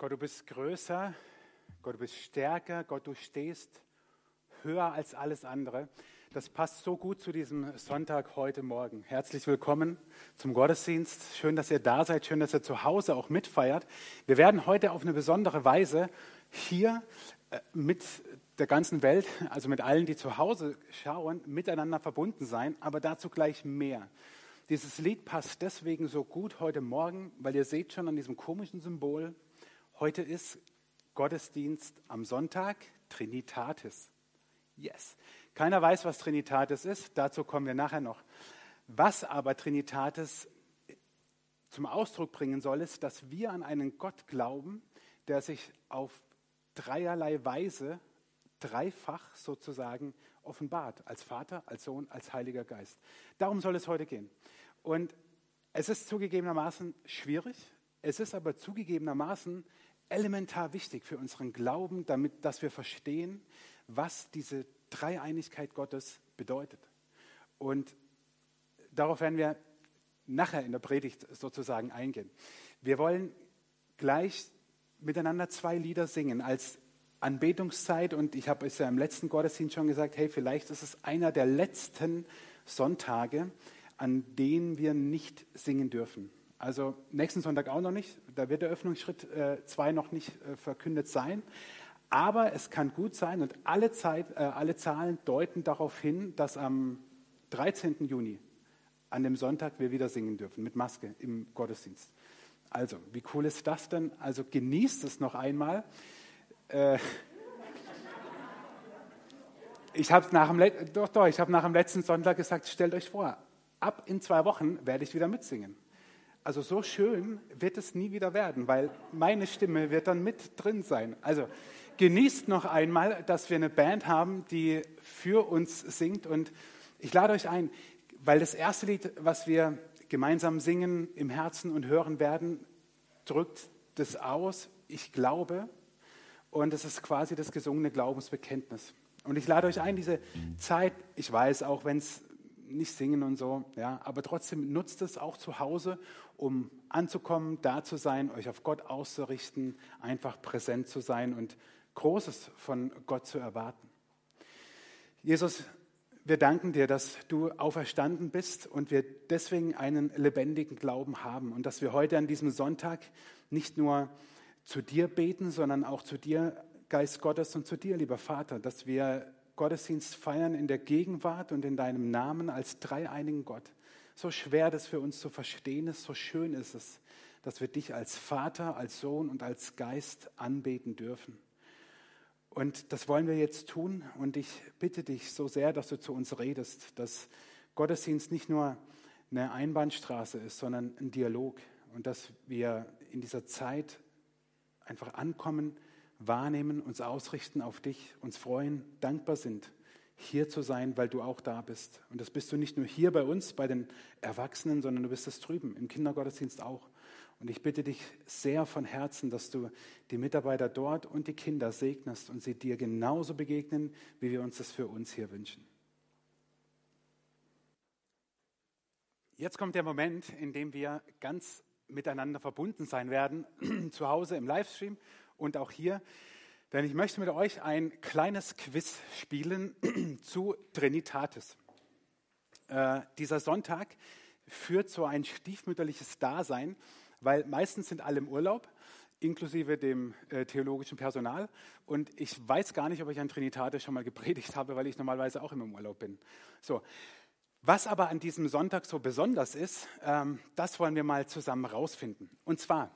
Gott, du bist größer, Gott, du bist stärker, Gott, du stehst höher als alles andere. Das passt so gut zu diesem Sonntag heute Morgen. Herzlich willkommen zum Gottesdienst. Schön, dass ihr da seid. Schön, dass ihr zu Hause auch mitfeiert. Wir werden heute auf eine besondere Weise hier äh, mit der ganzen Welt, also mit allen, die zu Hause schauen, miteinander verbunden sein, aber dazu gleich mehr. Dieses Lied passt deswegen so gut heute Morgen, weil ihr seht schon an diesem komischen Symbol, Heute ist Gottesdienst am Sonntag, Trinitatis. Yes. Keiner weiß, was Trinitatis ist, dazu kommen wir nachher noch. Was aber Trinitatis zum Ausdruck bringen soll, ist, dass wir an einen Gott glauben, der sich auf dreierlei Weise, dreifach sozusagen, offenbart. Als Vater, als Sohn, als Heiliger Geist. Darum soll es heute gehen. Und es ist zugegebenermaßen schwierig, es ist aber zugegebenermaßen elementar wichtig für unseren Glauben, damit, dass wir verstehen, was diese Dreieinigkeit Gottes bedeutet. Und darauf werden wir nachher in der Predigt sozusagen eingehen. Wir wollen gleich miteinander zwei Lieder singen als Anbetungszeit und ich habe es ja im letzten Gottesdienst schon gesagt, hey, vielleicht ist es einer der letzten Sonntage, an denen wir nicht singen dürfen. Also nächsten Sonntag auch noch nicht. Da wird der Öffnungsschritt 2 äh, noch nicht äh, verkündet sein. Aber es kann gut sein und alle, Zeit, äh, alle Zahlen deuten darauf hin, dass am 13. Juni, an dem Sonntag, wir wieder singen dürfen mit Maske im Gottesdienst. Also, wie cool ist das denn? Also genießt es noch einmal. Äh, ich habe nach, doch, doch, hab nach dem letzten Sonntag gesagt, stellt euch vor, ab in zwei Wochen werde ich wieder mitsingen. Also so schön wird es nie wieder werden, weil meine Stimme wird dann mit drin sein. Also genießt noch einmal, dass wir eine Band haben, die für uns singt. Und ich lade euch ein, weil das erste Lied, was wir gemeinsam singen im Herzen und hören werden, drückt das aus. Ich glaube. Und es ist quasi das gesungene Glaubensbekenntnis. Und ich lade euch ein, diese Zeit, ich weiß, auch wenn es nicht singen und so, ja, aber trotzdem nutzt es auch zu Hause, um anzukommen, da zu sein, euch auf Gott auszurichten, einfach präsent zu sein und Großes von Gott zu erwarten. Jesus, wir danken dir, dass du auferstanden bist und wir deswegen einen lebendigen Glauben haben und dass wir heute an diesem Sonntag nicht nur zu dir beten, sondern auch zu dir, Geist Gottes, und zu dir, lieber Vater, dass wir Gottesdienst feiern in der Gegenwart und in deinem Namen als dreieinigen Gott. So schwer das für uns zu verstehen ist, so schön ist es, dass wir dich als Vater, als Sohn und als Geist anbeten dürfen. Und das wollen wir jetzt tun. Und ich bitte dich so sehr, dass du zu uns redest, dass Gottesdienst nicht nur eine Einbahnstraße ist, sondern ein Dialog. Und dass wir in dieser Zeit einfach ankommen, wahrnehmen, uns ausrichten auf dich, uns freuen, dankbar sind, hier zu sein, weil du auch da bist. Und das bist du nicht nur hier bei uns, bei den Erwachsenen, sondern du bist es drüben, im Kindergottesdienst auch. Und ich bitte dich sehr von Herzen, dass du die Mitarbeiter dort und die Kinder segnest und sie dir genauso begegnen, wie wir uns das für uns hier wünschen. Jetzt kommt der Moment, in dem wir ganz miteinander verbunden sein werden, zu Hause im Livestream und auch hier. Denn ich möchte mit euch ein kleines Quiz spielen zu Trinitatis. Äh, dieser Sonntag führt so ein stiefmütterliches Dasein, weil meistens sind alle im Urlaub, inklusive dem äh, theologischen Personal. Und ich weiß gar nicht, ob ich an Trinitatis schon mal gepredigt habe, weil ich normalerweise auch immer im Urlaub bin. So. Was aber an diesem Sonntag so besonders ist, ähm, das wollen wir mal zusammen rausfinden. Und zwar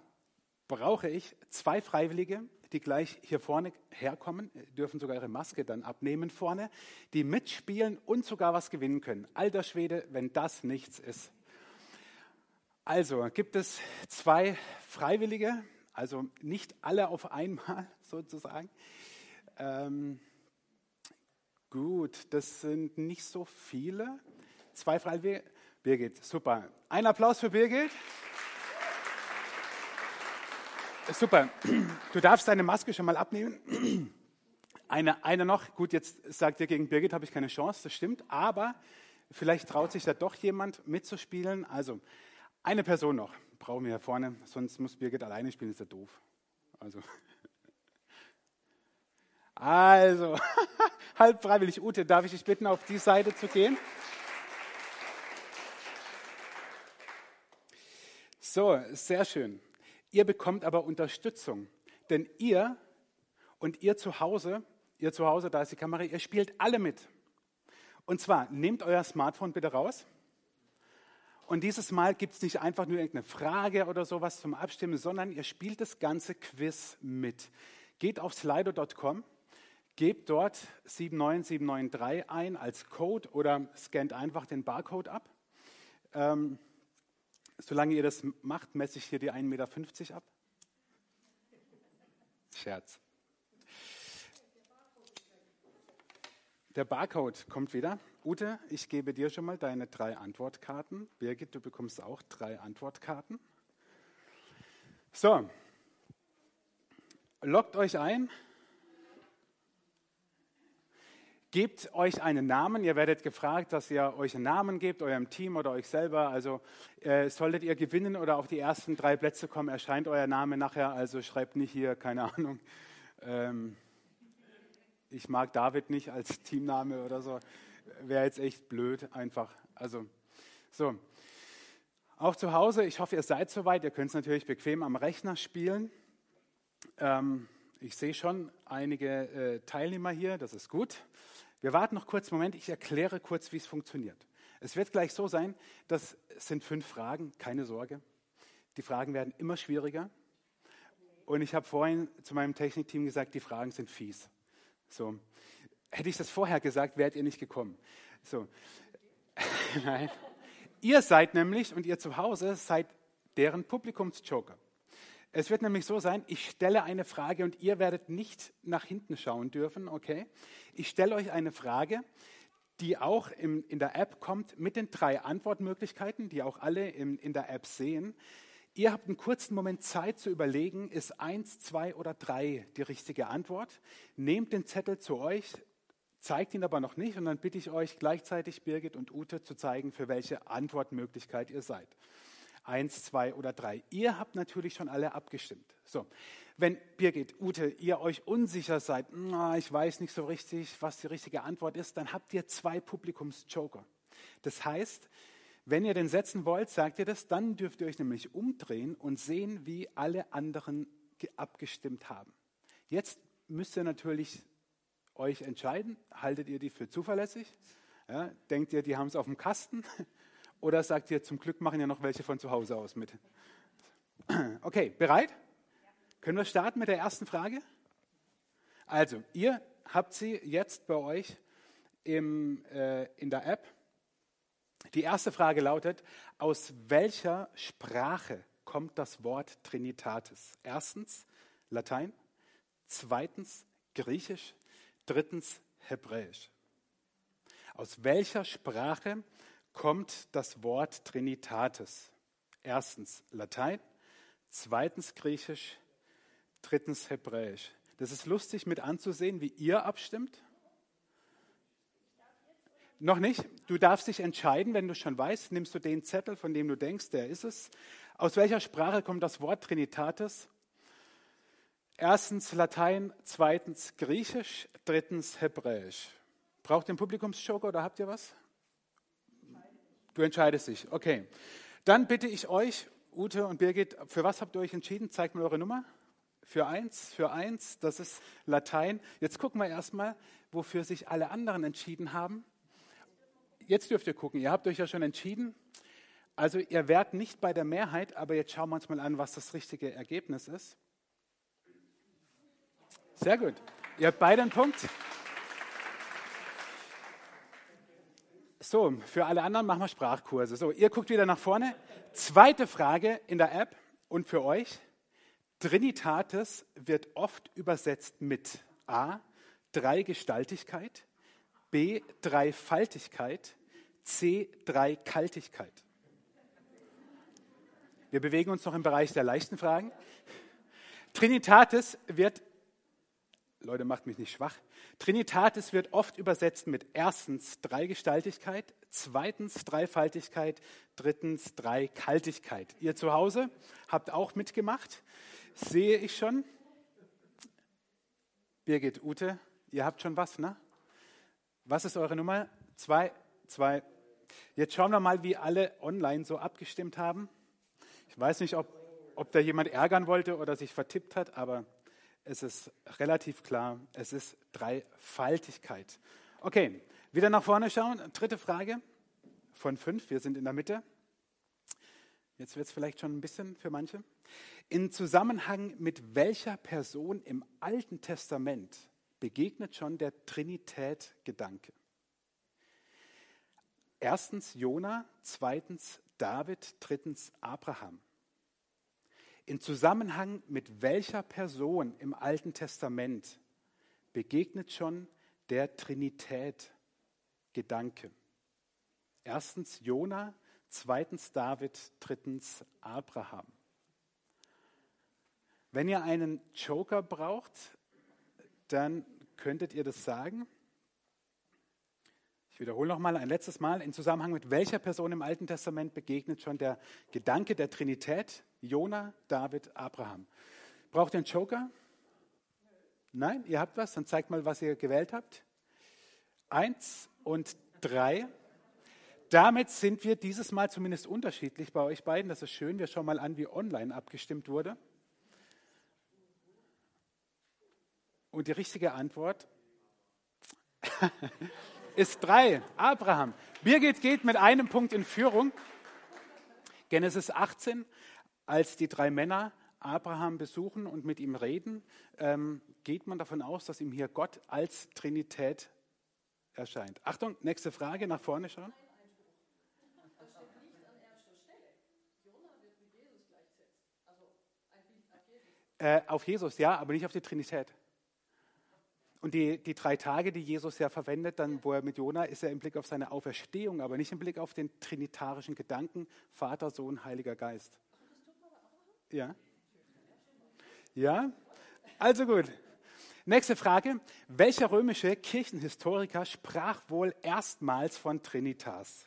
brauche ich zwei Freiwillige, die gleich hier vorne herkommen, dürfen sogar ihre Maske dann abnehmen vorne, die mitspielen und sogar was gewinnen können. Alter Schwede, wenn das nichts ist. Also gibt es zwei Freiwillige, also nicht alle auf einmal sozusagen. Ähm, gut, das sind nicht so viele. Zwei Freiwillige. Birgit, super. Ein Applaus für Birgit. Super. Du darfst deine Maske schon mal abnehmen. Eine, eine noch. Gut, jetzt sagt ihr gegen Birgit habe ich keine Chance, das stimmt. Aber vielleicht traut sich da doch jemand mitzuspielen. Also, eine Person noch brauchen wir hier vorne, sonst muss Birgit alleine spielen, ist ja doof. Also, also halb freiwillig. Ute, darf ich dich bitten, auf die Seite zu gehen? So, sehr schön. Ihr bekommt aber Unterstützung, denn ihr und ihr zu Hause, ihr zu Hause, da ist die Kamera, ihr spielt alle mit. Und zwar, nehmt euer Smartphone bitte raus. Und dieses Mal gibt es nicht einfach nur irgendeine Frage oder sowas zum Abstimmen, sondern ihr spielt das ganze Quiz mit. Geht auf slido.com, gebt dort 79793 ein als Code oder scannt einfach den Barcode ab. Ähm, solange ihr das macht, messe ich hier die 1,50 Meter ab. Scherz. Der Barcode kommt wieder. Ute, ich gebe dir schon mal deine drei Antwortkarten. Birgit, du bekommst auch drei Antwortkarten. So, loggt euch ein. Gebt euch einen Namen. Ihr werdet gefragt, dass ihr euch einen Namen gebt, eurem Team oder euch selber. Also äh, solltet ihr gewinnen oder auf die ersten drei Plätze kommen, erscheint euer Name nachher. Also schreibt nicht hier, keine Ahnung. Ähm, ich mag David nicht als Teamname oder so. Wäre jetzt echt blöd, einfach. Also, so. Auch zu Hause, ich hoffe, ihr seid soweit. Ihr könnt es natürlich bequem am Rechner spielen. Ähm, ich sehe schon einige äh, Teilnehmer hier, das ist gut. Wir warten noch kurz Moment, ich erkläre kurz, wie es funktioniert. Es wird gleich so sein, das sind fünf Fragen, keine Sorge. Die Fragen werden immer schwieriger. Und ich habe vorhin zu meinem Technikteam gesagt, die Fragen sind fies. So. Hätte ich das vorher gesagt, wärt ihr nicht gekommen. So. Nein. Ihr seid nämlich und ihr zu Hause seid deren Publikumsjoker. Es wird nämlich so sein, ich stelle eine Frage und ihr werdet nicht nach hinten schauen dürfen, okay? Ich stelle euch eine Frage, die auch im, in der App kommt mit den drei Antwortmöglichkeiten, die auch alle im, in der App sehen. Ihr habt einen kurzen Moment Zeit zu überlegen, ist eins, zwei oder drei die richtige Antwort. Nehmt den Zettel zu euch, zeigt ihn aber noch nicht und dann bitte ich euch gleichzeitig Birgit und Ute zu zeigen, für welche Antwortmöglichkeit ihr seid. Eins, zwei oder drei. Ihr habt natürlich schon alle abgestimmt. So, wenn Birgit, Ute, ihr euch unsicher seid, ich weiß nicht so richtig, was die richtige Antwort ist, dann habt ihr zwei Publikumsjoker. Das heißt, wenn ihr den setzen wollt, sagt ihr das, dann dürft ihr euch nämlich umdrehen und sehen, wie alle anderen abgestimmt haben. Jetzt müsst ihr natürlich euch entscheiden, haltet ihr die für zuverlässig? Ja, denkt ihr, die haben es auf dem Kasten? Oder sagt ihr, zum Glück machen ja noch welche von zu Hause aus mit? Okay, bereit? Können wir starten mit der ersten Frage? Also, ihr habt sie jetzt bei euch im, äh, in der App. Die erste Frage lautet, aus welcher Sprache kommt das Wort Trinitatis? Erstens Latein, zweitens Griechisch, drittens Hebräisch. Aus welcher Sprache kommt das Wort Trinitatis? Erstens Latein, zweitens Griechisch, drittens Hebräisch. Das ist lustig mit anzusehen, wie ihr abstimmt. Noch nicht. Du darfst dich entscheiden, wenn du schon weißt, nimmst du den Zettel, von dem du denkst, der ist es. Aus welcher Sprache kommt das Wort Trinitatis? Erstens Latein, zweitens Griechisch, drittens Hebräisch. Braucht ihr einen Publikumsjoker oder habt ihr was? Du entscheidest dich. Okay. Dann bitte ich euch, Ute und Birgit, für was habt ihr euch entschieden? Zeigt mir eure Nummer. Für eins, für eins, das ist Latein. Jetzt gucken wir erstmal, wofür sich alle anderen entschieden haben jetzt dürft ihr gucken, ihr habt euch ja schon entschieden. Also ihr wärt nicht bei der Mehrheit, aber jetzt schauen wir uns mal an, was das richtige Ergebnis ist. Sehr gut. Ihr habt beide einen Punkt. So, für alle anderen machen wir Sprachkurse. So, ihr guckt wieder nach vorne. Zweite Frage in der App und für euch. Trinitatis wird oft übersetzt mit A, Dreigestaltigkeit, B. Dreifaltigkeit. C. Dreikaltigkeit. Wir bewegen uns noch im Bereich der leichten Fragen. Trinitatis wird, Leute, macht mich nicht schwach. Trinitatis wird oft übersetzt mit erstens Dreigestaltigkeit, zweitens Dreifaltigkeit, drittens Dreikaltigkeit. Ihr zu Hause habt auch mitgemacht, sehe ich schon. Birgit, Ute, ihr habt schon was, ne? Was ist eure Nummer? Zwei, zwei. Jetzt schauen wir mal, wie alle online so abgestimmt haben. Ich weiß nicht, ob, ob da jemand ärgern wollte oder sich vertippt hat, aber es ist relativ klar, es ist Dreifaltigkeit. Okay, wieder nach vorne schauen. Dritte Frage von fünf, wir sind in der Mitte. Jetzt wird es vielleicht schon ein bisschen für manche. In Zusammenhang mit welcher Person im Alten Testament begegnet schon der Trinität-Gedanke? Erstens Jona, zweitens David, drittens Abraham. In Zusammenhang mit welcher Person im Alten Testament begegnet schon der Trinität-Gedanke? Erstens Jona, zweitens David, drittens Abraham. Wenn ihr einen Joker braucht, dann könntet ihr das sagen. Ich wiederhole noch mal ein letztes Mal. In Zusammenhang mit welcher Person im Alten Testament begegnet schon der Gedanke der Trinität? Jona, David, Abraham. Braucht ihr einen Joker? Nein, ihr habt was? Dann zeigt mal, was ihr gewählt habt. Eins und drei. Damit sind wir dieses Mal zumindest unterschiedlich bei euch beiden. Das ist schön. Wir schauen mal an, wie online abgestimmt wurde. Und die richtige Antwort ist drei. Abraham. Birgit geht mit einem Punkt in Führung. Genesis 18, als die drei Männer Abraham besuchen und mit ihm reden, ähm, geht man davon aus, dass ihm hier Gott als Trinität erscheint. Achtung, nächste Frage, nach vorne schauen. Äh, auf Jesus, ja, aber nicht auf die Trinität. Und die, die drei Tage, die Jesus ja verwendet, dann, wo er mit Jona, ist er im Blick auf seine Auferstehung, aber nicht im Blick auf den trinitarischen Gedanken, Vater, Sohn, Heiliger Geist. Ja? Ja? Also gut. Nächste Frage. Welcher römische Kirchenhistoriker sprach wohl erstmals von Trinitas?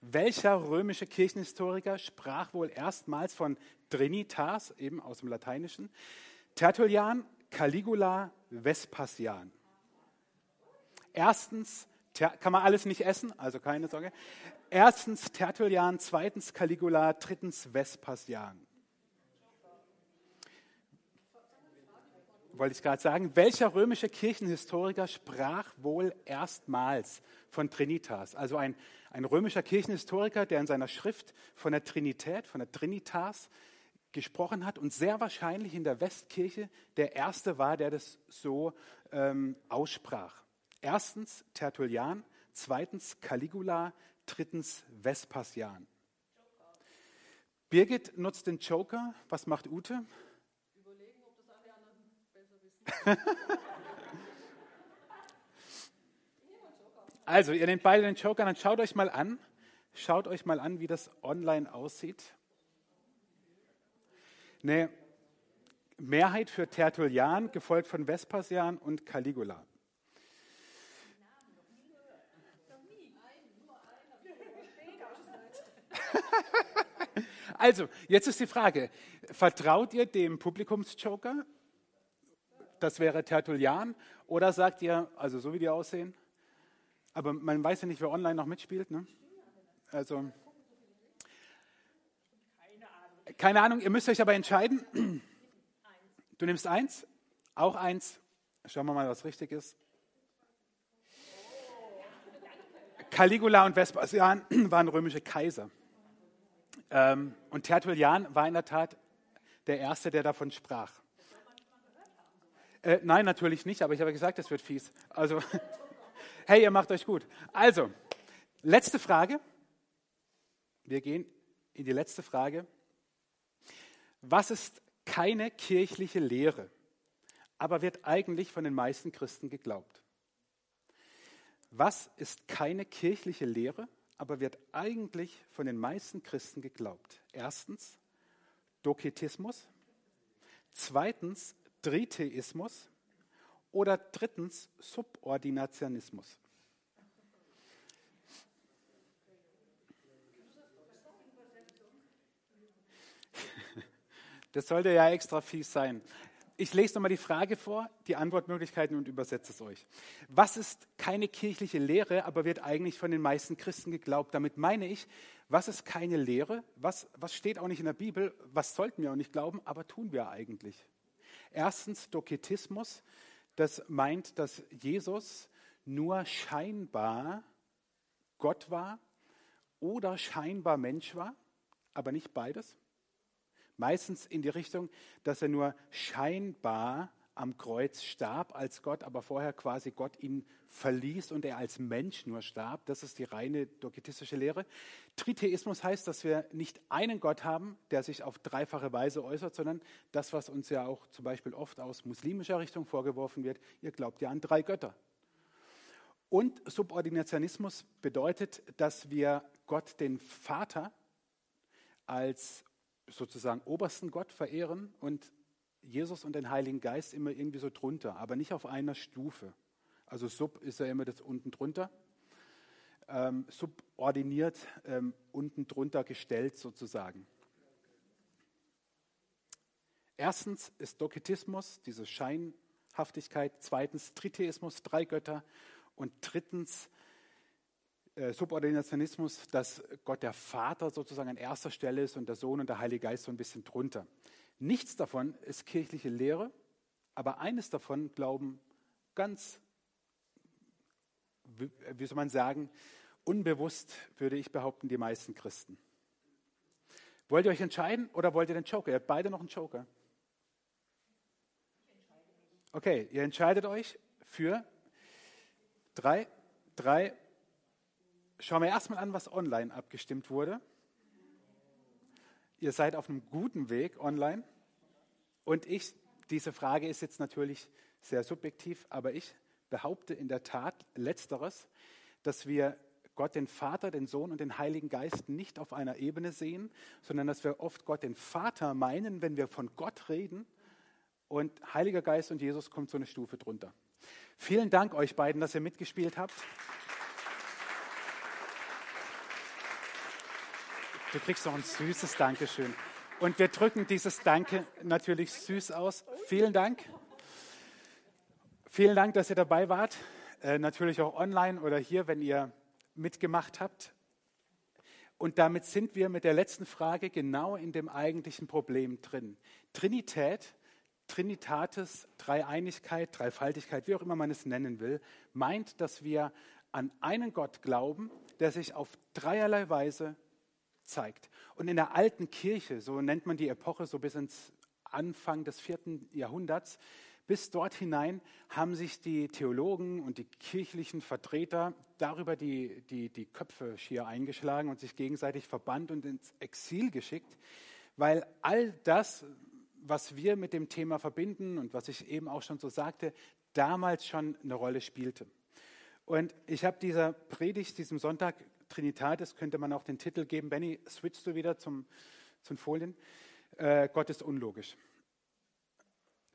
Welcher römische Kirchenhistoriker sprach wohl erstmals von Trinitas, eben aus dem Lateinischen? Tertullian, Caligula, Vespasian. Erstens, kann man alles nicht essen, also keine Sorge. Erstens Tertullian, zweitens Caligula, drittens Vespasian. Wollte ich gerade sagen, welcher römische Kirchenhistoriker sprach wohl erstmals von Trinitas? Also ein, ein römischer Kirchenhistoriker, der in seiner Schrift von der Trinität, von der Trinitas gesprochen hat und sehr wahrscheinlich in der Westkirche der Erste war, der das so ähm, aussprach. Erstens Tertullian, zweitens Caligula, drittens Vespasian. Birgit nutzt den Joker. Was macht Ute? Überlegen, ob das alle anderen besser wissen. also, ihr nehmt beide den Joker, dann schaut euch mal an. Schaut euch mal an, wie das online aussieht. Eine Mehrheit für Tertullian, gefolgt von Vespasian und Caligula. Also, jetzt ist die Frage, vertraut ihr dem Publikumsjoker? Das wäre Tertullian. Oder sagt ihr, also so wie die aussehen, aber man weiß ja nicht, wer online noch mitspielt. Ne? Also, keine Ahnung, ihr müsst euch aber entscheiden. Du nimmst eins, auch eins. Schauen wir mal, was richtig ist. Caligula und Vespasian waren römische Kaiser. Ähm, und Tertullian war in der Tat der Erste, der davon sprach. Äh, nein, natürlich nicht, aber ich habe gesagt, es wird fies. Also, hey, ihr macht euch gut. Also, letzte Frage. Wir gehen in die letzte Frage. Was ist keine kirchliche Lehre, aber wird eigentlich von den meisten Christen geglaubt? Was ist keine kirchliche Lehre, aber wird eigentlich von den meisten Christen geglaubt. Erstens Doketismus, zweitens Tritheismus oder drittens Subordinationismus. Das sollte ja extra fies sein. ich lese nochmal die Frage vor, die Antwortmöglichkeiten und übersetze es euch. Was ist keine kirchliche Lehre, aber wird eigentlich von den meisten Christen geglaubt? Damit meine ich, was ist keine Lehre? Was, was steht auch nicht in der Bibel? Was sollten wir auch nicht glauben, aber tun wir eigentlich? Erstens Doketismus. Das meint, dass Jesus nur scheinbar Gott war oder scheinbar Mensch war, aber nicht beides. Meistens in die Richtung, dass er nur scheinbar am Kreuz starb als Gott, aber vorher quasi Gott ihn verließ und er als Mensch nur starb. Das ist die reine doketistische Lehre. Tritheismus heißt, dass wir nicht einen Gott haben, der sich auf dreifache Weise äußert, sondern das, was uns ja auch zum Beispiel oft aus muslimischer Richtung vorgeworfen wird, ihr glaubt ja an drei Götter. Und Subordinationismus bedeutet, dass wir Gott den Vater als sozusagen obersten Gott verehren und Jesus und den Heiligen Geist immer irgendwie so drunter, aber nicht auf einer Stufe. Also sub ist ja immer das unten drunter, ähm, subordiniert ähm, unten drunter gestellt sozusagen. Erstens ist Doketismus, diese Scheinhaftigkeit. Zweitens Tritheismus, drei Götter. Und drittens Subordinationismus, dass Gott der Vater sozusagen an erster Stelle ist und der Sohn und der Heilige Geist so ein bisschen drunter. Nichts davon ist kirchliche Lehre, aber eines davon glauben ganz, wie soll man sagen, unbewusst, würde ich behaupten, die meisten Christen. Wollt ihr euch entscheiden oder wollt ihr den Joker? Ihr habt beide noch einen Joker. Okay, ihr entscheidet euch für drei, drei, Schauen wir erstmal an, was online abgestimmt wurde. Ihr seid auf einem guten Weg online. Und ich, diese Frage ist jetzt natürlich sehr subjektiv, aber ich behaupte in der Tat letzteres, dass wir Gott den Vater, den Sohn und den Heiligen Geist nicht auf einer Ebene sehen, sondern dass wir oft Gott den Vater meinen, wenn wir von Gott reden und Heiliger Geist und Jesus kommt so eine Stufe drunter. Vielen Dank euch beiden, dass ihr mitgespielt habt. Du kriegst noch ein süßes Dankeschön. Und wir drücken dieses Danke natürlich süß aus. Vielen Dank. Vielen Dank, dass ihr dabei wart. Äh, natürlich auch online oder hier, wenn ihr mitgemacht habt. Und damit sind wir mit der letzten Frage genau in dem eigentlichen Problem drin. Trinität, Trinitatis, Dreieinigkeit, Dreifaltigkeit, wie auch immer man es nennen will, meint, dass wir an einen Gott glauben, der sich auf dreierlei Weise zeigt. Und in der alten Kirche, so nennt man die Epoche, so bis ins Anfang des vierten Jahrhunderts, bis dort hinein haben sich die Theologen und die kirchlichen Vertreter darüber die, die, die Köpfe schier eingeschlagen und sich gegenseitig verbannt und ins Exil geschickt, weil all das, was wir mit dem Thema verbinden und was ich eben auch schon so sagte, damals schon eine Rolle spielte. Und ich habe dieser Predigt, diesem Sonntag Trinitatis könnte man auch den Titel geben. Benny, switchst du wieder zum, zum Folien? Äh, Gott ist unlogisch.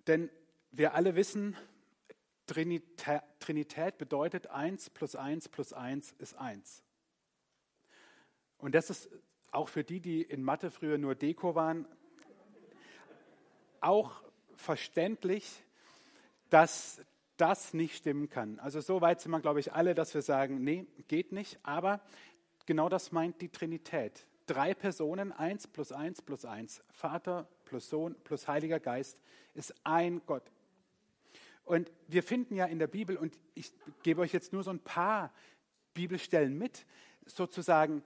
Denn wir alle wissen, Trinität, Trinität bedeutet 1 plus 1 plus 1 ist 1. Und das ist auch für die, die in Mathe früher nur Deko waren, auch verständlich, dass das nicht stimmen kann. Also so weit sind wir, glaube ich, alle, dass wir sagen, nee, geht nicht. Aber genau das meint die Trinität. Drei Personen, eins plus eins plus eins. Vater plus Sohn plus Heiliger Geist ist ein Gott. Und wir finden ja in der Bibel, und ich gebe euch jetzt nur so ein paar Bibelstellen mit, sozusagen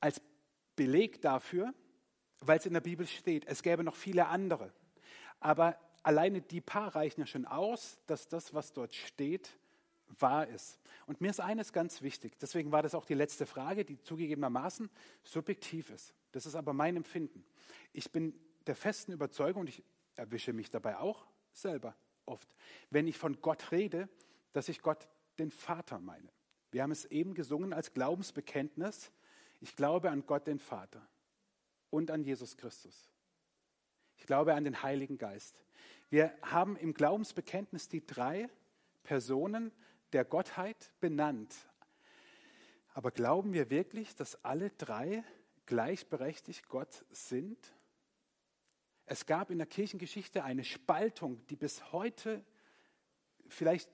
als Beleg dafür, weil es in der Bibel steht. Es gäbe noch viele andere. Aber alleine die paar reichen ja schon aus, dass das, was dort steht, wahr ist. Und mir ist eines ganz wichtig, deswegen war das auch die letzte Frage, die zugegebenermaßen subjektiv ist. Das ist aber mein Empfinden. Ich bin der festen Überzeugung, und ich erwische mich dabei auch selber oft, wenn ich von Gott rede, dass ich Gott den Vater meine. Wir haben es eben gesungen als Glaubensbekenntnis. Ich glaube an Gott den Vater und an Jesus Christus. Ich glaube an den Heiligen Geist. Wir haben im Glaubensbekenntnis die drei Personen der Gottheit benannt. Aber glauben wir wirklich, dass alle drei gleichberechtigt Gott sind? Es gab in der Kirchengeschichte eine Spaltung, die bis heute vielleicht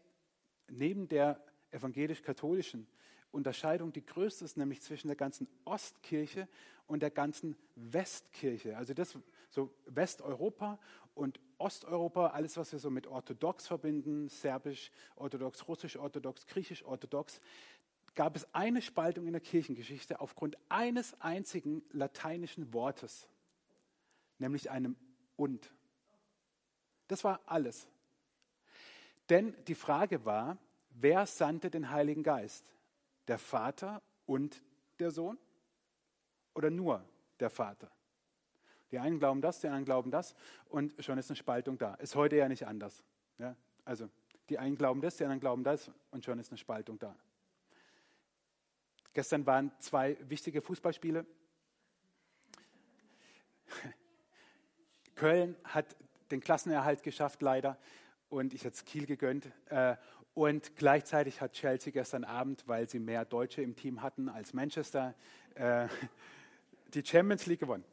neben der evangelisch-katholischen Unterscheidung die größte ist, nämlich zwischen der ganzen Ostkirche und der ganzen Westkirche. Also das so Westeuropa und Osteuropa, alles was wir so mit orthodox verbinden, serbisch orthodox, russisch orthodox, griechisch orthodox, gab es eine Spaltung in der Kirchengeschichte aufgrund eines einzigen lateinischen Wortes, nämlich einem und. Das war alles. Denn die Frage war, wer sandte den Heiligen Geist? Der Vater und der Sohn? Oder nur der Vater? Die einen glauben das, die anderen glauben das und schon ist eine Spaltung da. Ist heute ja nicht anders. Ja? Also die einen glauben das, die anderen glauben das und schon ist eine Spaltung da. Gestern waren zwei wichtige Fußballspiele. Köln hat den Klassenerhalt geschafft, leider. Und ich hätte es Kiel gegönnt. Äh, und gleichzeitig hat Chelsea gestern Abend, weil sie mehr Deutsche im Team hatten als Manchester, äh, die Champions League gewonnen.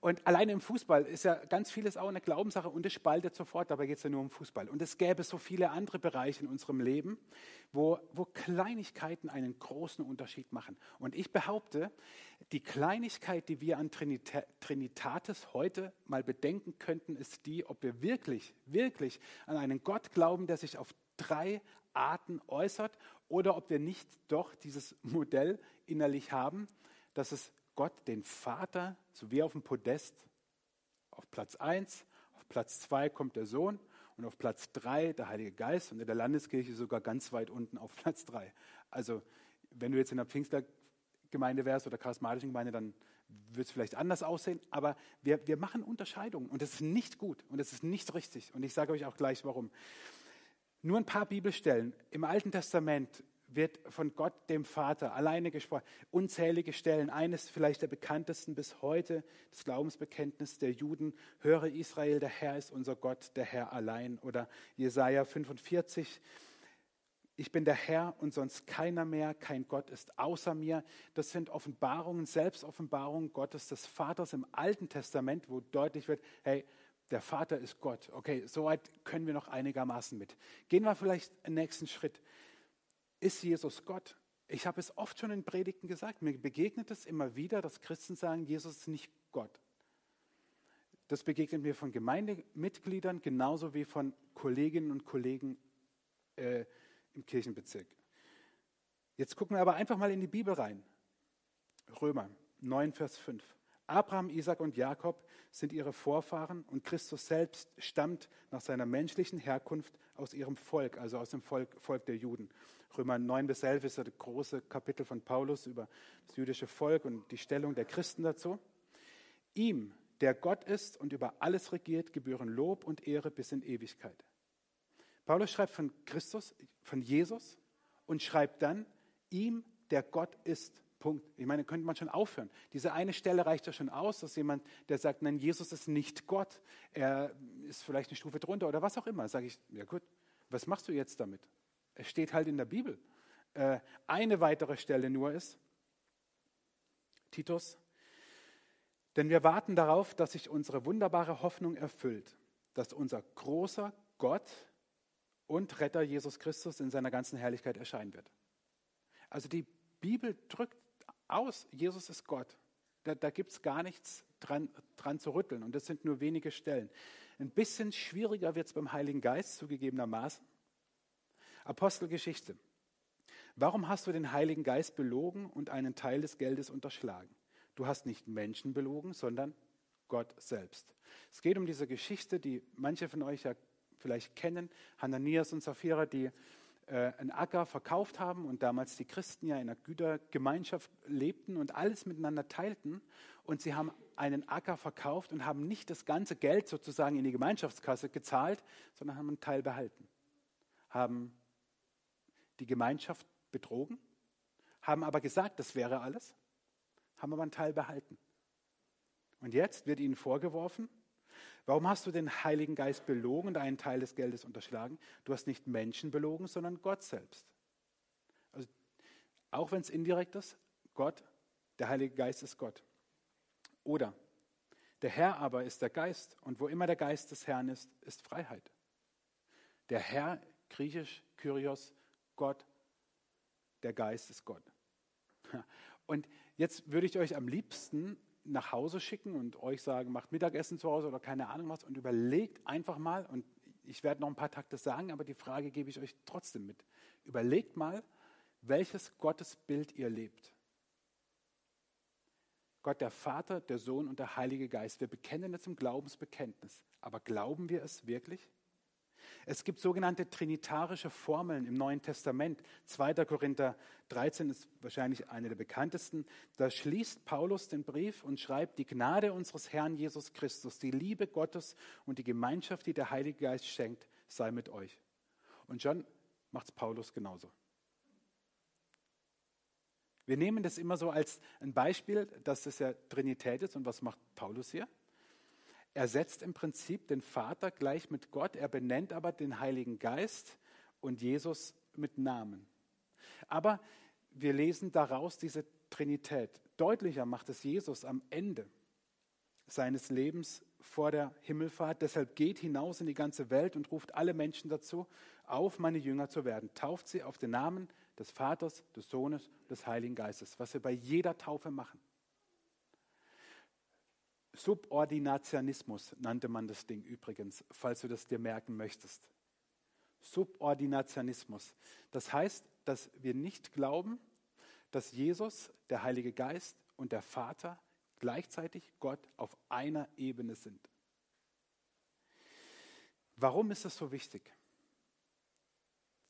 Und alleine im Fußball ist ja ganz vieles auch eine Glaubenssache und es spaltet sofort, dabei geht es ja nur um Fußball. Und es gäbe so viele andere Bereiche in unserem Leben, wo, wo Kleinigkeiten einen großen Unterschied machen. Und ich behaupte, die Kleinigkeit, die wir an Trinita Trinitatis heute mal bedenken könnten, ist die, ob wir wirklich, wirklich an einen Gott glauben, der sich auf drei Arten äußert oder ob wir nicht doch dieses Modell innerlich haben, dass es Gott den Vater, so wie auf dem Podest, auf Platz 1, auf Platz 2 kommt der Sohn und auf Platz 3 der Heilige Geist und in der Landeskirche sogar ganz weit unten auf Platz 3. Also wenn du jetzt in der Pfingstgemeinde wärst oder charismatischen Gemeinde, dann würde es vielleicht anders aussehen, aber wir, wir machen Unterscheidungen und das ist nicht gut und das ist nicht richtig und ich sage euch auch gleich warum. Nur ein paar Bibelstellen im Alten Testament wird von Gott, dem Vater, alleine gesprochen. Unzählige Stellen. Eines vielleicht der bekanntesten bis heute, das Glaubensbekenntnis der Juden. Höre Israel, der Herr ist unser Gott, der Herr allein. Oder Jesaja 45. Ich bin der Herr und sonst keiner mehr, kein Gott ist außer mir. Das sind Offenbarungen, Selbstoffenbarungen Gottes, des Vaters im Alten Testament, wo deutlich wird, hey, der Vater ist Gott. Okay, soweit können wir noch einigermaßen mit. Gehen wir vielleicht einen nächsten Schritt. Ist Jesus Gott? Ich habe es oft schon in Predigten gesagt. Mir begegnet es immer wieder, dass Christen sagen, Jesus ist nicht Gott. Das begegnet mir von Gemeindemitgliedern genauso wie von Kolleginnen und Kollegen äh, im Kirchenbezirk. Jetzt gucken wir aber einfach mal in die Bibel rein. Römer 9, Vers 5. Abraham, Isaac und Jakob sind ihre Vorfahren und Christus selbst stammt nach seiner menschlichen Herkunft aus ihrem Volk, also aus dem Volk, Volk der Juden. Römer 9 bis 11 ist das große Kapitel von Paulus über das jüdische Volk und die Stellung der Christen dazu. Ihm, der Gott ist und über alles regiert, gebühren Lob und Ehre bis in Ewigkeit. Paulus schreibt von Christus, von Jesus und schreibt dann, ihm, der Gott ist. Punkt. Ich meine, könnte man schon aufhören. Diese eine Stelle reicht ja schon aus, dass jemand, der sagt, nein, Jesus ist nicht Gott, er ist vielleicht eine Stufe drunter oder was auch immer. Sage ich, ja gut, was machst du jetzt damit? Es steht halt in der Bibel. Äh, eine weitere Stelle nur ist, Titus, denn wir warten darauf, dass sich unsere wunderbare Hoffnung erfüllt, dass unser großer Gott und Retter Jesus Christus in seiner ganzen Herrlichkeit erscheinen wird. Also die Bibel drückt aus, Jesus ist Gott. Da, da gibt es gar nichts dran, dran zu rütteln und das sind nur wenige Stellen. Ein bisschen schwieriger wird es beim Heiligen Geist zugegebenermaßen. Apostelgeschichte. Warum hast du den Heiligen Geist belogen und einen Teil des Geldes unterschlagen? Du hast nicht Menschen belogen, sondern Gott selbst. Es geht um diese Geschichte, die manche von euch ja vielleicht kennen. Hananias und Sapphira, die äh, einen Acker verkauft haben und damals die Christen ja in einer Gütergemeinschaft lebten und alles miteinander teilten. Und sie haben einen Acker verkauft und haben nicht das ganze Geld sozusagen in die Gemeinschaftskasse gezahlt, sondern haben einen Teil behalten. Haben die Gemeinschaft betrogen, haben aber gesagt, das wäre alles, haben aber einen Teil behalten. Und jetzt wird ihnen vorgeworfen, warum hast du den Heiligen Geist belogen und einen Teil des Geldes unterschlagen? Du hast nicht Menschen belogen, sondern Gott selbst. Also, auch wenn es indirekt ist, Gott, der Heilige Geist ist Gott. Oder Der Herr aber ist der Geist und wo immer der Geist des Herrn ist, ist Freiheit. Der Herr, griechisch Kyrios, Gott, der Geist ist Gott. Und jetzt würde ich euch am liebsten nach Hause schicken und euch sagen, macht Mittagessen zu Hause oder keine Ahnung was und überlegt einfach mal, und ich werde noch ein paar Takte sagen, aber die Frage gebe ich euch trotzdem mit. Überlegt mal, welches Gottesbild ihr lebt. Gott der Vater, der Sohn und der Heilige Geist. Wir bekennen es im Glaubensbekenntnis. Aber glauben wir es wirklich? Es gibt sogenannte trinitarische Formeln im Neuen Testament. 2. Korinther 13 ist wahrscheinlich eine der bekanntesten. Da schließt Paulus den Brief und schreibt, die Gnade unseres Herrn Jesus Christus, die Liebe Gottes und die Gemeinschaft, die der Heilige Geist schenkt, sei mit euch. Und schon macht es Paulus genauso. Wir nehmen das immer so als ein Beispiel, dass das ja Trinität ist. Und was macht Paulus hier? Er setzt im Prinzip den Vater gleich mit Gott, er benennt aber den Heiligen Geist und Jesus mit Namen. Aber wir lesen daraus diese Trinität. Deutlicher macht es Jesus am Ende seines Lebens vor der Himmelfahrt. Deshalb geht hinaus in die ganze Welt und ruft alle Menschen dazu, auf meine Jünger zu werden. Tauft sie auf den Namen des Vaters, des Sohnes, des Heiligen Geistes, was wir bei jeder Taufe machen. Subordinationismus nannte man das Ding übrigens, falls du das dir merken möchtest. Subordinationismus. Das heißt, dass wir nicht glauben, dass Jesus, der Heilige Geist und der Vater gleichzeitig Gott auf einer Ebene sind. Warum ist das so wichtig?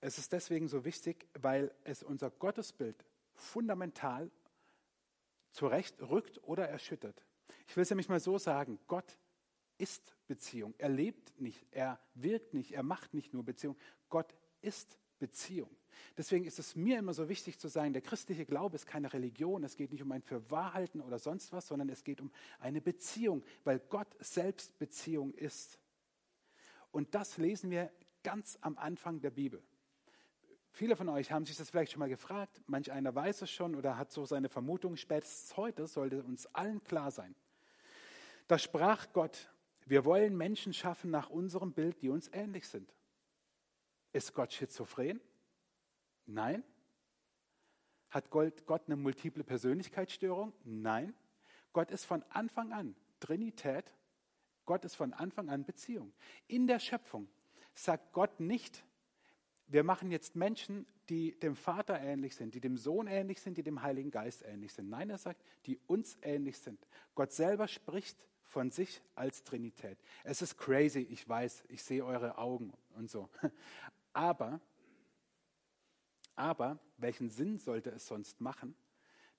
Es ist deswegen so wichtig, weil es unser Gottesbild fundamental zurechtrückt oder erschüttert. Ich will es nämlich mal so sagen, Gott ist Beziehung. Er lebt nicht, er wirkt nicht, er macht nicht nur Beziehung. Gott ist Beziehung. Deswegen ist es mir immer so wichtig zu sagen, der christliche Glaube ist keine Religion, es geht nicht um ein Fürwahrhalten oder sonst was, sondern es geht um eine Beziehung, weil Gott selbst Beziehung ist. Und das lesen wir ganz am Anfang der Bibel. Viele von euch haben sich das vielleicht schon mal gefragt, manch einer weiß es schon oder hat so seine Vermutung, spätestens heute sollte uns allen klar sein. Da sprach Gott, wir wollen Menschen schaffen nach unserem Bild, die uns ähnlich sind. Ist Gott schizophren? Nein. Hat Gott eine multiple Persönlichkeitsstörung? Nein. Gott ist von Anfang an Trinität. Gott ist von Anfang an Beziehung. In der Schöpfung sagt Gott nicht, wir machen jetzt Menschen, die dem Vater ähnlich sind, die dem Sohn ähnlich sind, die dem Heiligen Geist ähnlich sind. Nein, er sagt, die uns ähnlich sind. Gott selber spricht von sich als Trinität. Es ist crazy, ich weiß, ich sehe eure Augen und so. Aber, aber welchen Sinn sollte es sonst machen,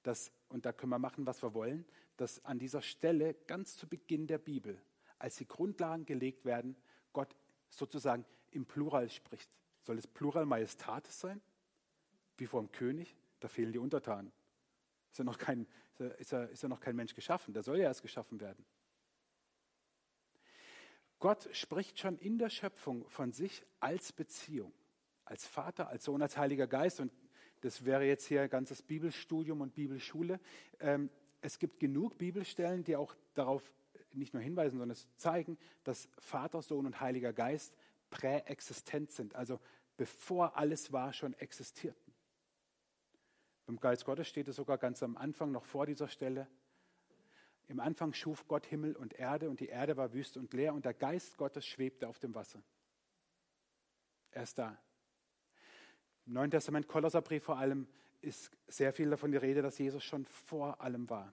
dass, und da können wir machen, was wir wollen, dass an dieser Stelle ganz zu Beginn der Bibel, als die Grundlagen gelegt werden, Gott sozusagen im Plural spricht. Soll es Plural Majestatis sein? Wie vor dem König? Da fehlen die Untertanen. Ist ja, noch kein, ist, ja, ist ja noch kein Mensch geschaffen, der soll ja erst geschaffen werden. Gott spricht schon in der Schöpfung von sich als Beziehung, als Vater, als Sohn, als Heiliger Geist. Und das wäre jetzt hier ein ganzes Bibelstudium und Bibelschule. Ähm, es gibt genug Bibelstellen, die auch darauf nicht nur hinweisen, sondern es zeigen, dass Vater, Sohn und Heiliger Geist präexistent sind, also bevor alles war, schon existierten. Beim Geist Gottes steht es sogar ganz am Anfang, noch vor dieser Stelle. Im Anfang schuf Gott Himmel und Erde und die Erde war wüst und leer und der Geist Gottes schwebte auf dem Wasser. Er ist da. Im Neuen Testament, Kolosserbrief vor allem, ist sehr viel davon die Rede, dass Jesus schon vor allem war.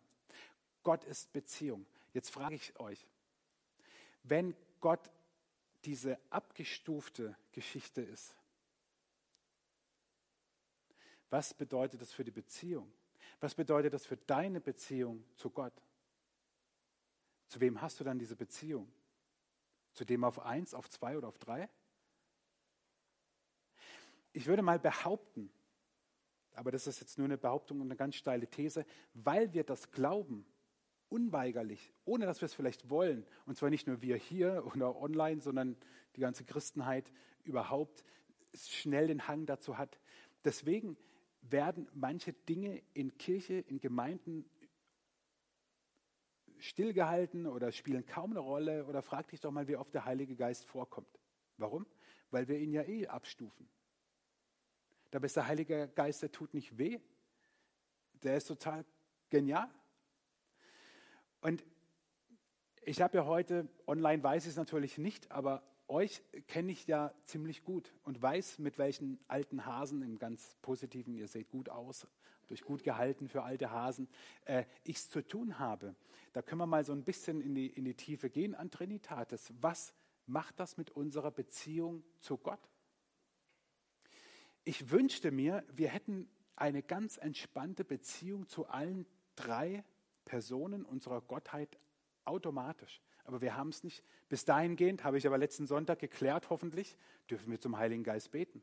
Gott ist Beziehung. Jetzt frage ich euch, wenn Gott diese abgestufte Geschichte ist, was bedeutet das für die Beziehung? Was bedeutet das für deine Beziehung zu Gott? Zu wem hast du dann diese Beziehung? Zu dem auf eins, auf zwei oder auf drei? Ich würde mal behaupten, aber das ist jetzt nur eine Behauptung und eine ganz steile These, weil wir das glauben, unweigerlich, ohne dass wir es vielleicht wollen, und zwar nicht nur wir hier oder online, sondern die ganze Christenheit überhaupt schnell den Hang dazu hat. Deswegen werden manche Dinge in Kirche, in Gemeinden stillgehalten oder spielen kaum eine Rolle oder frag dich doch mal, wie oft der Heilige Geist vorkommt. Warum? Weil wir ihn ja eh abstufen. Dabei ist der Heilige Geist, der tut nicht weh. Der ist total genial. Und ich habe ja heute, online weiß ich es natürlich nicht, aber euch kenne ich ja ziemlich gut und weiß, mit welchen alten Hasen im ganz positiven, ihr seht gut aus, durch gut gehalten für alte Hasen, äh, ich es zu tun habe. Da können wir mal so ein bisschen in die, in die Tiefe gehen an Trinitatis. Was macht das mit unserer Beziehung zu Gott? Ich wünschte mir, wir hätten eine ganz entspannte Beziehung zu allen drei Personen unserer Gottheit automatisch. Aber wir haben es nicht. Bis dahingehend habe ich aber letzten Sonntag geklärt, hoffentlich, dürfen wir zum Heiligen Geist beten.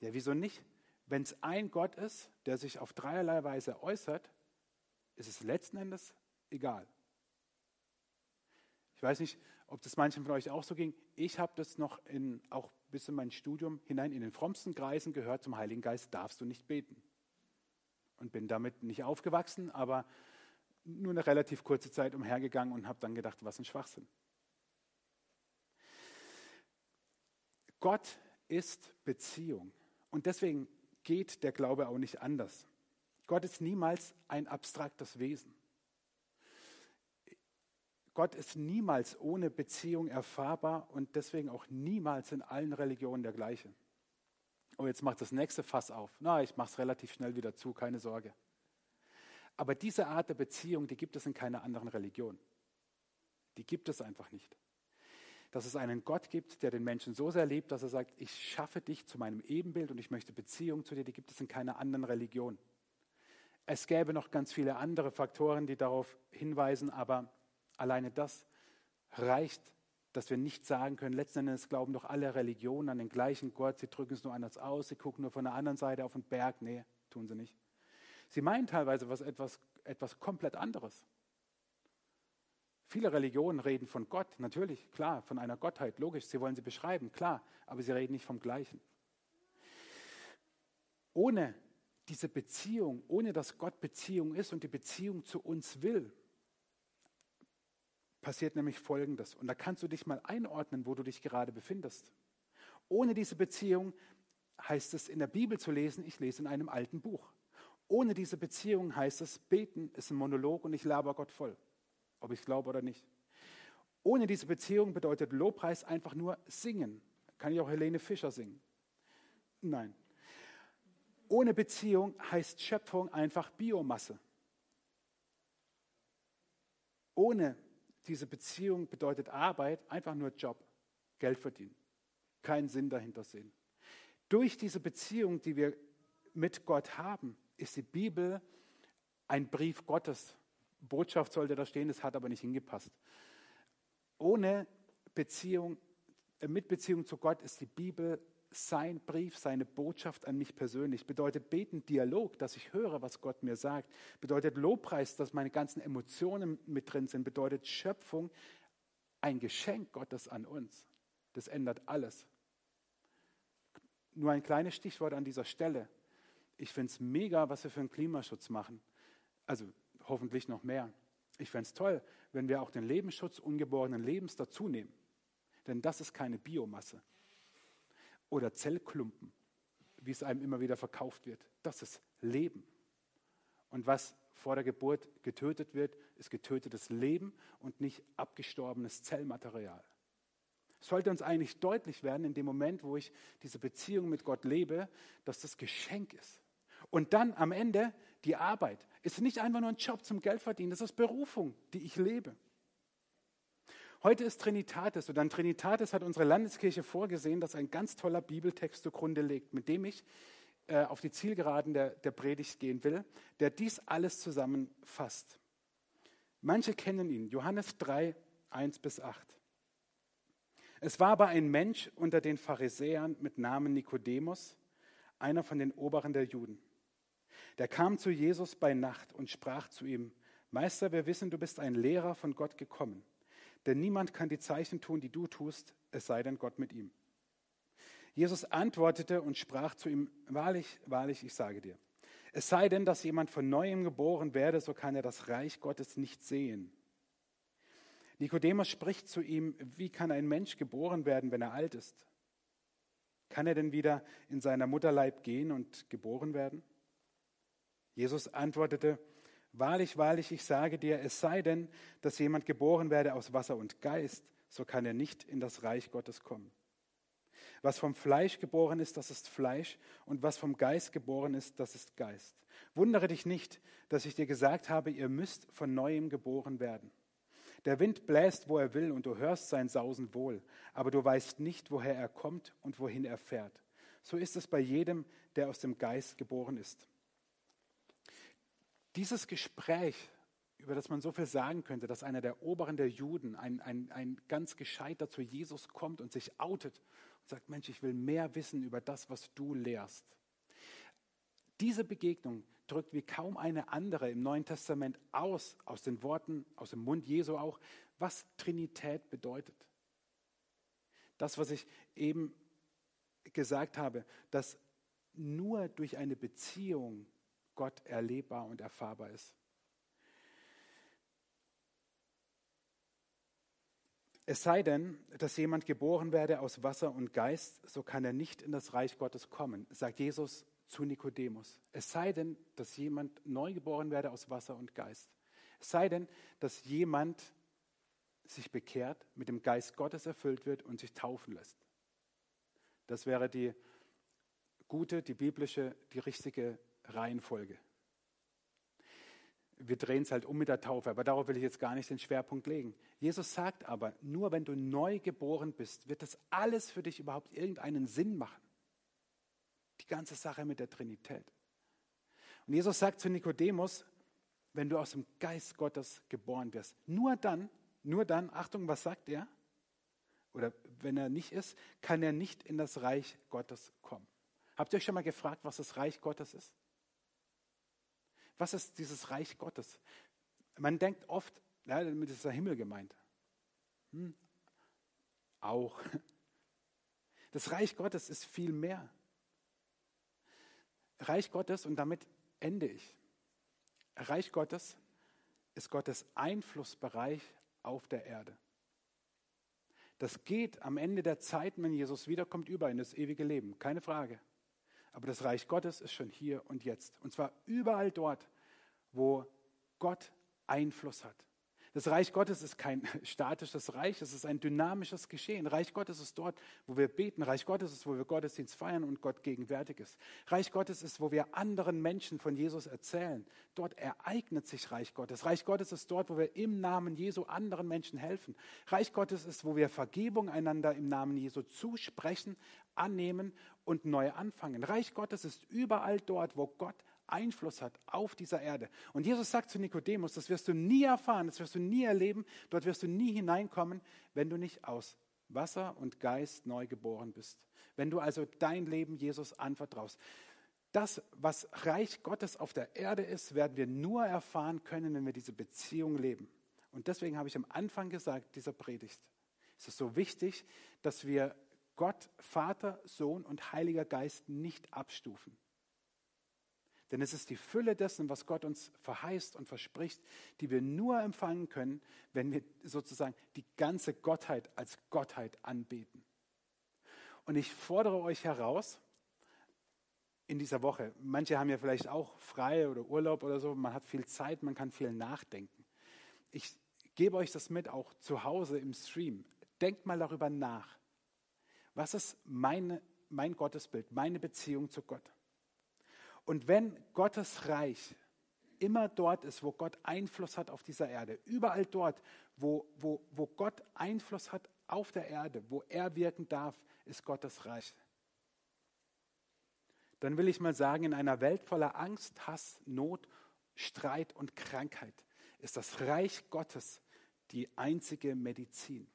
Ja, wieso nicht? Wenn es ein Gott ist, der sich auf dreierlei Weise äußert, ist es letzten Endes egal. Ich weiß nicht, ob das manchen von euch auch so ging. Ich habe das noch in, auch bis in mein Studium hinein in den frommsten Kreisen gehört, zum Heiligen Geist darfst du nicht beten. Und bin damit nicht aufgewachsen, aber nur eine relativ kurze Zeit umhergegangen und habe dann gedacht, was ein Schwachsinn. Gott ist Beziehung. Und deswegen geht der Glaube auch nicht anders. Gott ist niemals ein abstraktes Wesen. Gott ist niemals ohne Beziehung erfahrbar und deswegen auch niemals in allen Religionen der gleiche. Oh, jetzt macht das nächste Fass auf. Na, ich mache es relativ schnell wieder zu, keine Sorge. Aber diese Art der Beziehung, die gibt es in keiner anderen Religion. Die gibt es einfach nicht. Dass es einen Gott gibt, der den Menschen so sehr liebt, dass er sagt, ich schaffe dich zu meinem Ebenbild und ich möchte Beziehung zu dir, die gibt es in keiner anderen Religion. Es gäbe noch ganz viele andere Faktoren, die darauf hinweisen, aber alleine das reicht, dass wir nicht sagen können, letzten Endes glauben doch alle Religionen an den gleichen Gott, sie drücken es nur anders aus, sie gucken nur von der anderen Seite auf den Berg. Nee, tun sie nicht. Sie meinen teilweise was, etwas, etwas komplett anderes. Viele Religionen reden von Gott, natürlich, klar, von einer Gottheit, logisch, sie wollen sie beschreiben, klar, aber sie reden nicht vom Gleichen. Ohne diese Beziehung, ohne dass Gott Beziehung ist und die Beziehung zu uns will, passiert nämlich Folgendes. Und da kannst du dich mal einordnen, wo du dich gerade befindest. Ohne diese Beziehung heißt es in der Bibel zu lesen, ich lese in einem alten Buch. Ohne diese Beziehung heißt es, beten ist ein Monolog und ich laber Gott voll, ob ich glaube oder nicht. Ohne diese Beziehung bedeutet Lobpreis einfach nur singen. Kann ich auch Helene Fischer singen? Nein. Ohne Beziehung heißt Schöpfung einfach Biomasse. Ohne diese Beziehung bedeutet Arbeit einfach nur Job, Geld verdienen, keinen Sinn dahinter sehen. Durch diese Beziehung, die wir mit Gott haben, ist die Bibel ein Brief Gottes. Botschaft sollte da stehen, es hat aber nicht hingepasst. Ohne Beziehung, äh, mit Beziehung zu Gott ist die Bibel sein Brief, seine Botschaft an mich persönlich. Bedeutet beten Dialog, dass ich höre, was Gott mir sagt. Bedeutet Lobpreis, dass meine ganzen Emotionen mit drin sind. Bedeutet Schöpfung, ein Geschenk Gottes an uns. Das ändert alles. Nur ein kleines Stichwort an dieser Stelle ich finde es mega, was wir für einen Klimaschutz machen. Also hoffentlich noch mehr. Ich fände es toll, wenn wir auch den Lebensschutz ungeborenen Lebens dazu nehmen. Denn das ist keine Biomasse oder Zellklumpen, wie es einem immer wieder verkauft wird. Das ist Leben. Und was vor der Geburt getötet wird, ist getötetes Leben und nicht abgestorbenes Zellmaterial. Sollte uns eigentlich deutlich werden in dem Moment, wo ich diese Beziehung mit Gott lebe, dass das Geschenk ist. Und dann am Ende die Arbeit. Ist nicht einfach nur ein Job zum Geld verdienen, das ist Berufung, die ich lebe. Heute ist Trinitatis und an Trinitatis hat unsere Landeskirche vorgesehen, dass ein ganz toller Bibeltext zugrunde legt, mit dem ich äh, auf die Zielgeraden der, der Predigt gehen will, der dies alles zusammenfasst. Manche kennen ihn, Johannes 3, 1 bis 8. Es war aber ein Mensch unter den Pharisäern mit Namen Nikodemus, einer von den Oberen der Juden. Der kam zu Jesus bei Nacht und sprach zu ihm, Meister, wir wissen, du bist ein Lehrer von Gott gekommen, denn niemand kann die Zeichen tun, die du tust, es sei denn Gott mit ihm. Jesus antwortete und sprach zu ihm, Wahrlich, wahrlich, ich sage dir, Es sei denn, dass jemand von neuem geboren werde, so kann er das Reich Gottes nicht sehen. Nikodemus spricht zu ihm, wie kann ein Mensch geboren werden, wenn er alt ist? Kann er denn wieder in seiner Mutterleib gehen und geboren werden? Jesus antwortete, Wahrlich, wahrlich, ich sage dir, es sei denn, dass jemand geboren werde aus Wasser und Geist, so kann er nicht in das Reich Gottes kommen. Was vom Fleisch geboren ist, das ist Fleisch, und was vom Geist geboren ist, das ist Geist. Wundere dich nicht, dass ich dir gesagt habe, ihr müsst von neuem geboren werden. Der Wind bläst, wo er will, und du hörst sein Sausen wohl, aber du weißt nicht, woher er kommt und wohin er fährt. So ist es bei jedem, der aus dem Geist geboren ist. Dieses Gespräch, über das man so viel sagen könnte, dass einer der Oberen der Juden, ein, ein, ein ganz Gescheiter zu Jesus kommt und sich outet und sagt, Mensch, ich will mehr wissen über das, was du lehrst. Diese Begegnung drückt wie kaum eine andere im Neuen Testament aus, aus den Worten, aus dem Mund Jesu auch, was Trinität bedeutet. Das, was ich eben gesagt habe, dass nur durch eine Beziehung Gott erlebbar und erfahrbar ist. Es sei denn, dass jemand geboren werde aus Wasser und Geist, so kann er nicht in das Reich Gottes kommen, sagt Jesus zu Nikodemus. Es sei denn, dass jemand neu geboren werde aus Wasser und Geist. Es sei denn, dass jemand sich bekehrt, mit dem Geist Gottes erfüllt wird und sich taufen lässt. Das wäre die gute, die biblische, die richtige Reihenfolge. Wir drehen es halt um mit der Taufe, aber darauf will ich jetzt gar nicht den Schwerpunkt legen. Jesus sagt aber, nur wenn du neu geboren bist, wird das alles für dich überhaupt irgendeinen Sinn machen. Die ganze Sache mit der Trinität. Und Jesus sagt zu Nikodemus, wenn du aus dem Geist Gottes geboren wirst, nur dann, nur dann, Achtung, was sagt er? Oder wenn er nicht ist, kann er nicht in das Reich Gottes kommen. Habt ihr euch schon mal gefragt, was das Reich Gottes ist? Was ist dieses Reich Gottes? Man denkt oft, ja, damit ist der Himmel gemeint. Hm. Auch. Das Reich Gottes ist viel mehr. Reich Gottes, und damit ende ich. Reich Gottes ist Gottes Einflussbereich auf der Erde. Das geht am Ende der Zeit, wenn Jesus wiederkommt, über in das ewige Leben, keine Frage. Aber das Reich Gottes ist schon hier und jetzt. Und zwar überall dort, wo Gott Einfluss hat. Das Reich Gottes ist kein statisches Reich, es ist ein dynamisches Geschehen. Reich Gottes ist dort, wo wir beten. Reich Gottes ist, wo wir Gottesdienst feiern und Gott gegenwärtig ist. Reich Gottes ist, wo wir anderen Menschen von Jesus erzählen. Dort ereignet sich Reich Gottes. Reich Gottes ist dort, wo wir im Namen Jesu anderen Menschen helfen. Reich Gottes ist, wo wir Vergebung einander im Namen Jesu zusprechen, annehmen und neu anfangen. Reich Gottes ist überall dort, wo Gott Einfluss hat auf dieser Erde. Und Jesus sagt zu Nikodemus, das wirst du nie erfahren, das wirst du nie erleben, dort wirst du nie hineinkommen, wenn du nicht aus Wasser und Geist neu geboren bist. Wenn du also dein Leben Jesus anvertraust. Das, was Reich Gottes auf der Erde ist, werden wir nur erfahren können, wenn wir diese Beziehung leben. Und deswegen habe ich am Anfang gesagt, dieser Predigt, es ist so wichtig, dass wir Gott, Vater, Sohn und Heiliger Geist nicht abstufen. Denn es ist die Fülle dessen, was Gott uns verheißt und verspricht, die wir nur empfangen können, wenn wir sozusagen die ganze Gottheit als Gottheit anbeten. Und ich fordere euch heraus, in dieser Woche, manche haben ja vielleicht auch frei oder Urlaub oder so, man hat viel Zeit, man kann viel nachdenken. Ich gebe euch das mit, auch zu Hause im Stream. Denkt mal darüber nach. Was ist meine, mein Gottesbild, meine Beziehung zu Gott? Und wenn Gottes Reich immer dort ist, wo Gott Einfluss hat auf dieser Erde, überall dort, wo, wo, wo Gott Einfluss hat auf der Erde, wo er wirken darf, ist Gottes Reich. Dann will ich mal sagen, in einer Welt voller Angst, Hass, Not, Streit und Krankheit ist das Reich Gottes die einzige Medizin.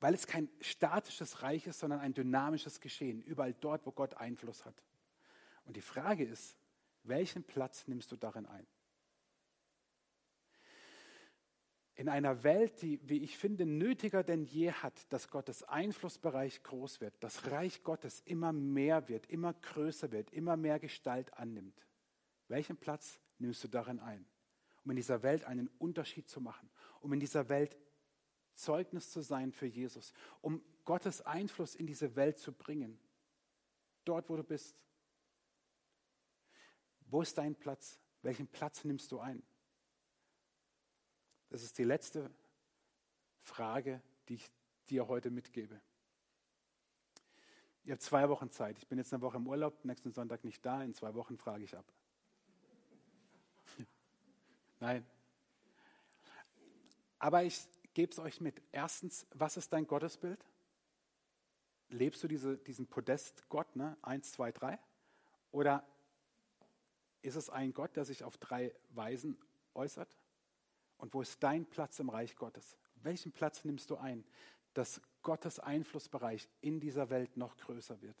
Weil es kein statisches Reich ist, sondern ein dynamisches Geschehen, überall dort, wo Gott Einfluss hat. Und die Frage ist, welchen Platz nimmst du darin ein? in einer Welt, die, wie ich finde, nötiger denn je hat, dass Gottes Einflussbereich groß wird, das Reich Gottes immer mehr wird, immer größer wird, immer mehr Gestalt annimmt. Welchen Platz nimmst du darin ein, um in dieser Welt einen Unterschied zu machen, um in dieser Welt Zeugnis zu sein für Jesus, um Gottes Einfluss in diese Welt zu bringen, dort wo du bist? Wo ist dein Platz? Welchen Platz nimmst du ein? Das ist die letzte Frage, die ich dir heute mitgebe. Ihr habt zwei Wochen Zeit. Ich bin jetzt eine Woche im Urlaub, nächsten Sonntag nicht da. In zwei Wochen frage ich ab. Nein. Aber ich gebe es euch mit. Erstens, was ist dein Gottesbild? Lebst du diese, diesen Podest Gott, ne? Eins, zwei, drei? Oder ist es ein Gott, der sich auf drei Weisen äußert? Und wo ist dein Platz im Reich Gottes? Welchen Platz nimmst du ein, dass Gottes Einflussbereich in dieser Welt noch größer wird?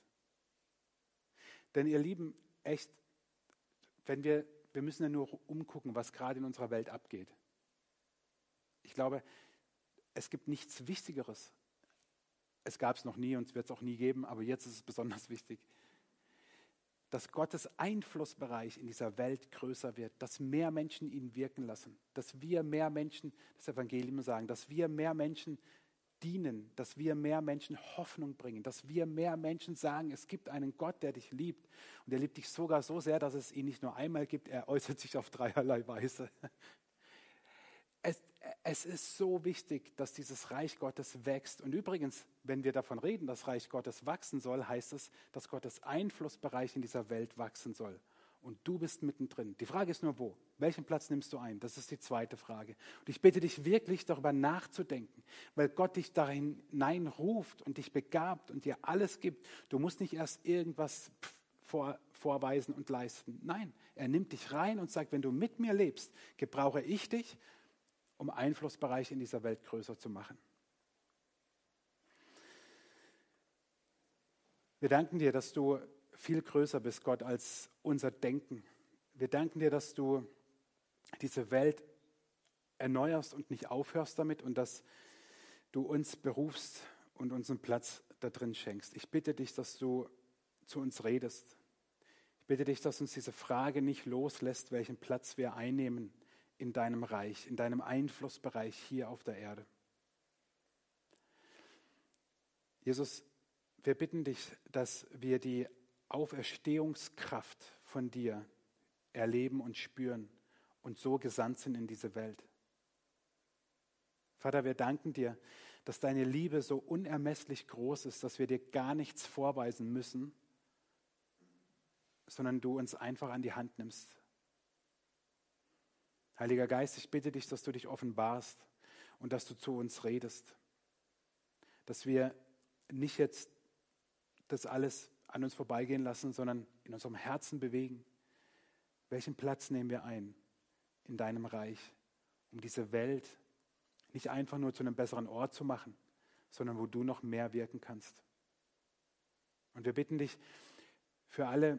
Denn ihr Lieben, echt, wenn wir, wir müssen ja nur umgucken, was gerade in unserer Welt abgeht. Ich glaube, es gibt nichts Wichtigeres. Es gab es noch nie und es wird es auch nie geben, aber jetzt ist es besonders wichtig, dass Gottes Einflussbereich in dieser Welt größer wird, dass mehr Menschen ihn wirken lassen, dass wir mehr Menschen das Evangelium sagen, dass wir mehr Menschen dienen, dass wir mehr Menschen Hoffnung bringen, dass wir mehr Menschen sagen, es gibt einen Gott, der dich liebt und er liebt dich sogar so sehr, dass es ihn nicht nur einmal gibt, er äußert sich auf dreierlei Weise. Es, es ist so wichtig, dass dieses Reich Gottes wächst. Und übrigens, wenn wir davon reden, dass Reich Gottes wachsen soll, heißt es, dass Gottes Einflussbereich in dieser Welt wachsen soll. Und du bist mittendrin. Die Frage ist nur, wo? Welchen Platz nimmst du ein? Das ist die zweite Frage. Und ich bitte dich wirklich darüber nachzudenken, weil Gott dich da hineinruft und dich begabt und dir alles gibt. Du musst nicht erst irgendwas vor, vorweisen und leisten. Nein, er nimmt dich rein und sagt, wenn du mit mir lebst, gebrauche ich dich um Einflussbereich in dieser Welt größer zu machen. Wir danken dir, dass du viel größer bist, Gott, als unser Denken. Wir danken dir, dass du diese Welt erneuerst und nicht aufhörst damit und dass du uns berufst und uns einen Platz da drin schenkst. Ich bitte dich, dass du zu uns redest. Ich bitte dich, dass uns diese Frage nicht loslässt, welchen Platz wir einnehmen in deinem Reich, in deinem Einflussbereich hier auf der Erde. Jesus, wir bitten dich, dass wir die Auferstehungskraft von dir erleben und spüren und so gesandt sind in diese Welt. Vater, wir danken dir, dass deine Liebe so unermesslich groß ist, dass wir dir gar nichts vorweisen müssen, sondern du uns einfach an die Hand nimmst Heiliger Geist, ich bitte dich, dass du dich offenbarst und dass du zu uns redest. Dass wir nicht jetzt das alles an uns vorbeigehen lassen, sondern in unserem Herzen bewegen. Welchen Platz nehmen wir ein in deinem Reich, um diese Welt nicht einfach nur zu einem besseren Ort zu machen, sondern wo du noch mehr wirken kannst. Und wir bitten dich für alle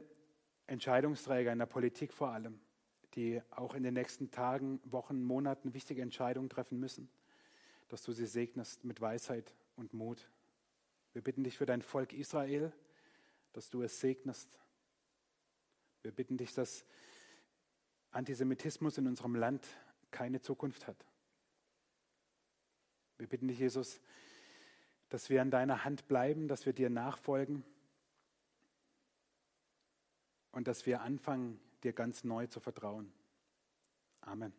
Entscheidungsträger in der Politik vor allem, die auch in den nächsten Tagen, Wochen, Monaten wichtige Entscheidungen treffen müssen, dass du sie segnest mit Weisheit und Mut. Wir bitten dich für dein Volk Israel, dass du es segnest. Wir bitten dich, dass Antisemitismus in unserem Land keine Zukunft hat. Wir bitten dich, Jesus, dass wir an deiner Hand bleiben, dass wir dir nachfolgen und dass wir anfangen, dir ganz neu zu vertrauen. Amen.